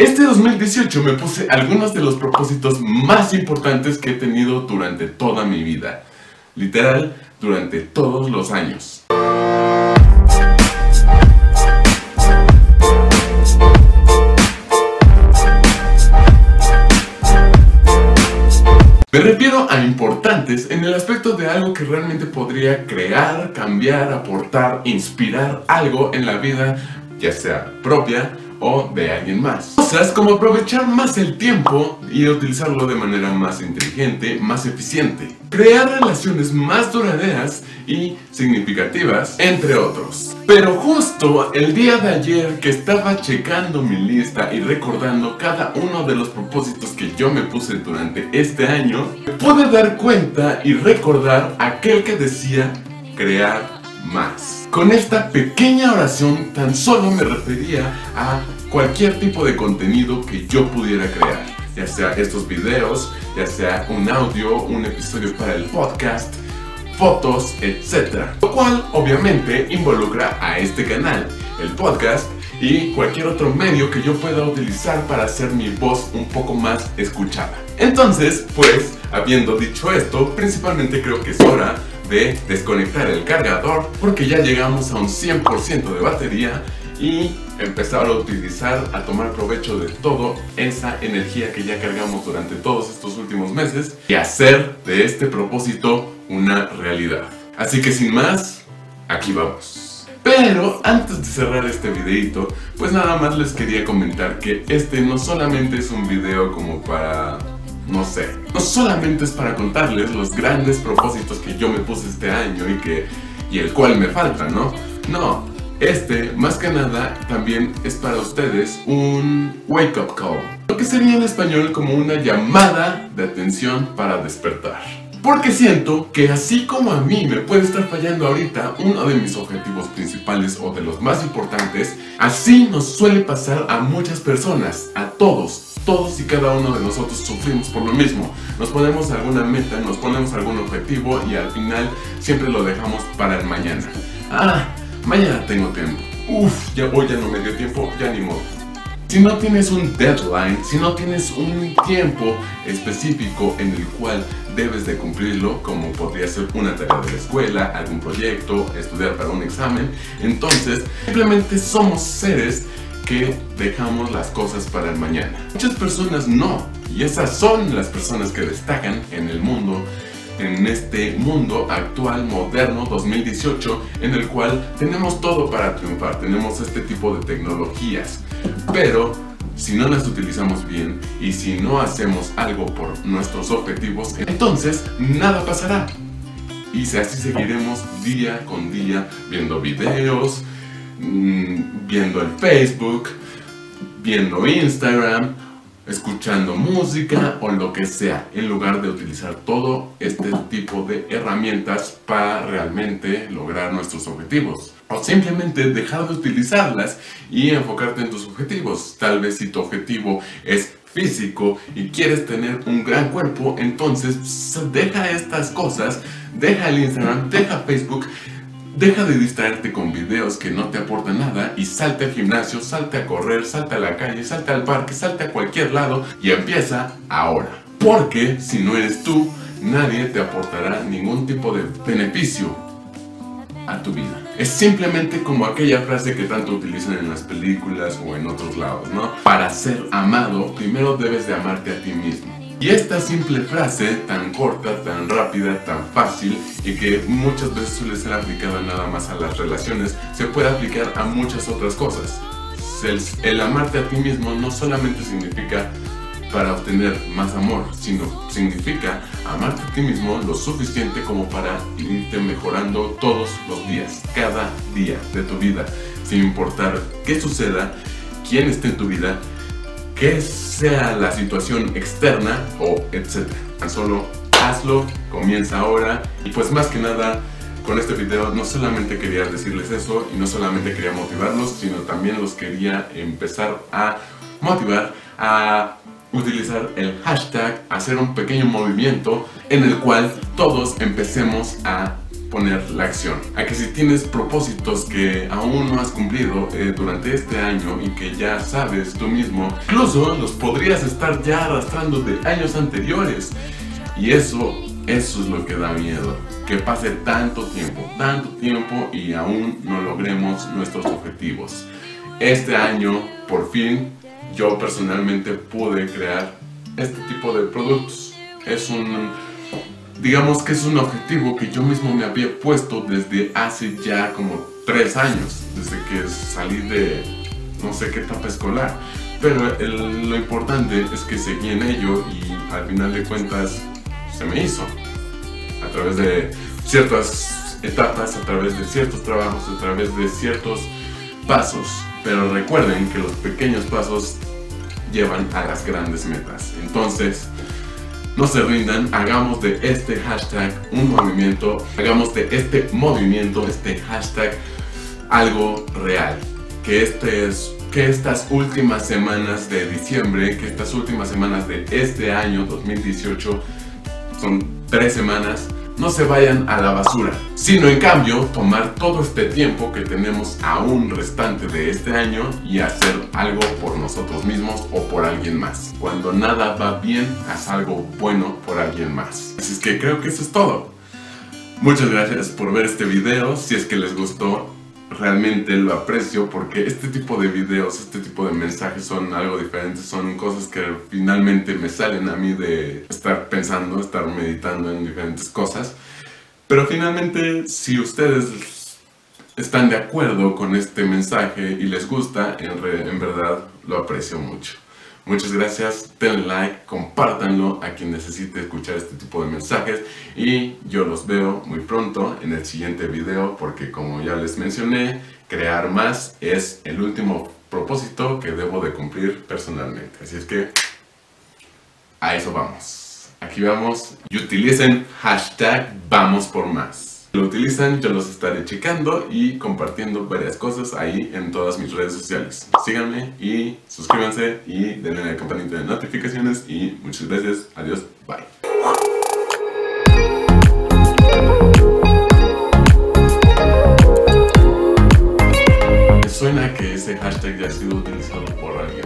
Este 2018 me puse algunos de los propósitos más importantes que he tenido durante toda mi vida. Literal, durante todos los años. Me refiero a importantes en el aspecto de algo que realmente podría crear, cambiar, aportar, inspirar algo en la vida, ya sea propia o de alguien más. Cosas como aprovechar más el tiempo y utilizarlo de manera más inteligente, más eficiente. Crear relaciones más duraderas y significativas, entre otros. Pero justo el día de ayer que estaba checando mi lista y recordando cada uno de los propósitos que yo me puse durante este año, pude dar cuenta y recordar aquel que decía crear más. Con esta pequeña oración tan solo me refería a cualquier tipo de contenido que yo pudiera crear, ya sea estos videos, ya sea un audio, un episodio para el podcast, fotos, etc. Lo cual obviamente involucra a este canal, el podcast y cualquier otro medio que yo pueda utilizar para hacer mi voz un poco más escuchada. Entonces, pues, habiendo dicho esto, principalmente creo que es hora de desconectar el cargador porque ya llegamos a un 100% de batería y empezar a utilizar, a tomar provecho de toda esa energía que ya cargamos durante todos estos últimos meses y hacer de este propósito una realidad. Así que sin más, aquí vamos. Pero antes de cerrar este videito, pues nada más les quería comentar que este no solamente es un video como para no sé. No solamente es para contarles los grandes propósitos que yo me puse este año y que y el cual me falta, ¿no? No, este, más que nada, también es para ustedes un wake-up call. Lo que sería en español como una llamada de atención para despertar. Porque siento que así como a mí me puede estar fallando ahorita uno de mis objetivos principales o de los más importantes, así nos suele pasar a muchas personas, a todos, todos y cada uno de nosotros sufrimos por lo mismo. Nos ponemos alguna meta, nos ponemos algún objetivo y al final siempre lo dejamos para el mañana. Ah, mañana tengo tiempo. Uf, ya voy, ya no me dio tiempo, ya ni modo. Si no tienes un deadline, si no tienes un tiempo específico en el cual debes de cumplirlo, como podría ser una tarea de la escuela, algún proyecto, estudiar para un examen, entonces simplemente somos seres que dejamos las cosas para el mañana. Muchas personas no, y esas son las personas que destacan en el mundo, en este mundo actual, moderno, 2018, en el cual tenemos todo para triunfar, tenemos este tipo de tecnologías, pero si no las utilizamos bien y si no hacemos algo por nuestros objetivos, entonces nada pasará. Y así seguiremos día con día viendo videos, Mm, viendo el Facebook, viendo Instagram, escuchando música o lo que sea, en lugar de utilizar todo este tipo de herramientas para realmente lograr nuestros objetivos. O simplemente dejar de utilizarlas y enfocarte en tus objetivos. Tal vez si tu objetivo es físico y quieres tener un gran cuerpo, entonces deja estas cosas, deja el Instagram, deja Facebook Deja de distraerte con videos que no te aportan nada y salte al gimnasio, salte a correr, salte a la calle, salte al parque, salte a cualquier lado y empieza ahora. Porque si no eres tú, nadie te aportará ningún tipo de beneficio a tu vida. Es simplemente como aquella frase que tanto utilizan en las películas o en otros lados, ¿no? Para ser amado, primero debes de amarte a ti mismo. Y esta simple frase, tan corta, tan rápida, tan fácil y que muchas veces suele ser aplicada nada más a las relaciones, se puede aplicar a muchas otras cosas. El, amarte a ti mismo no solamente significa para obtener más amor, sino significa amarte a ti mismo lo suficiente como para irte mejorando todos los días, cada día de tu vida, sin importar qué suceda, quién esté en tu vida que sea la situación externa o etcétera. Tan solo hazlo, comienza ahora y pues más que nada con este video no solamente quería decirles eso y no solamente quería motivarlos, sino también los quería empezar a motivar a utilizar el hashtag, hacer un pequeño movimiento en el cual todos empecemos a poner la acción. A que si tienes propósitos que aún no has cumplido eh, durante este año y que ya sabes tú mismo, incluso los podrías estar ya arrastrando de años anteriores. Y eso, eso es lo que da miedo. Que pase tanto tiempo, tanto tiempo y aún no logremos nuestros objetivos. Este año, por fin, yo personalmente pude crear este tipo de productos. Es un digamos que es un objetivo que yo mismo me había puesto desde hace ya como tres años, desde que salí de no sé qué etapa escolar. Pero lo importante es que seguí en ello y al final de cuentas se me hizo. A través de ciertas etapas, a través de ciertos trabajos, a través de ciertos pasos. Pero recuerden que los pequeños pasos llevan a las grandes metas. Entonces, no se rindan, hagamos de este hashtag un movimiento, hagamos de este movimiento, este hashtag, algo real. Que, este es, que estas últimas semanas de diciembre, que estas últimas semanas de este año 2018, son tres semanas, no se vayan a la basura, sino en cambio tomar todo este tiempo que tenemos aún restante de este año y hacer algo por nosotros mismos o por alguien más. Cuando nada va bien, haz algo bueno por alguien más. Así es que creo que eso es todo. Muchas gracias por ver este video. Si es que les gustó, realmente lo aprecio porque este tipo de videos, este tipo de mensajes son algo diferente, son cosas que finalmente me salen a mí de estar pensando, estar meditando en diferentes cosas. Pero finalmente, si ustedes están de acuerdo con este mensaje y les gusta, en, en verdad lo aprecio mucho. Muchas gracias, denle like, compártanlo a quien necesite escuchar este tipo de mensajes y yo los veo muy pronto en el siguiente video porque como ya les mencioné, crear más es el último propósito que debo de cumplir personalmente. Así es que a eso vamos. Aquí vamos y utilicen hashtag vamos por más lo utilizan, yo los estaré checando y compartiendo varias cosas ahí en todas mis redes sociales. Síganme y suscríbanse y denle a la campanita de notificaciones y muchas gracias, adiós, bye. suena que ese hashtag ya ha sido utilizado por alguien.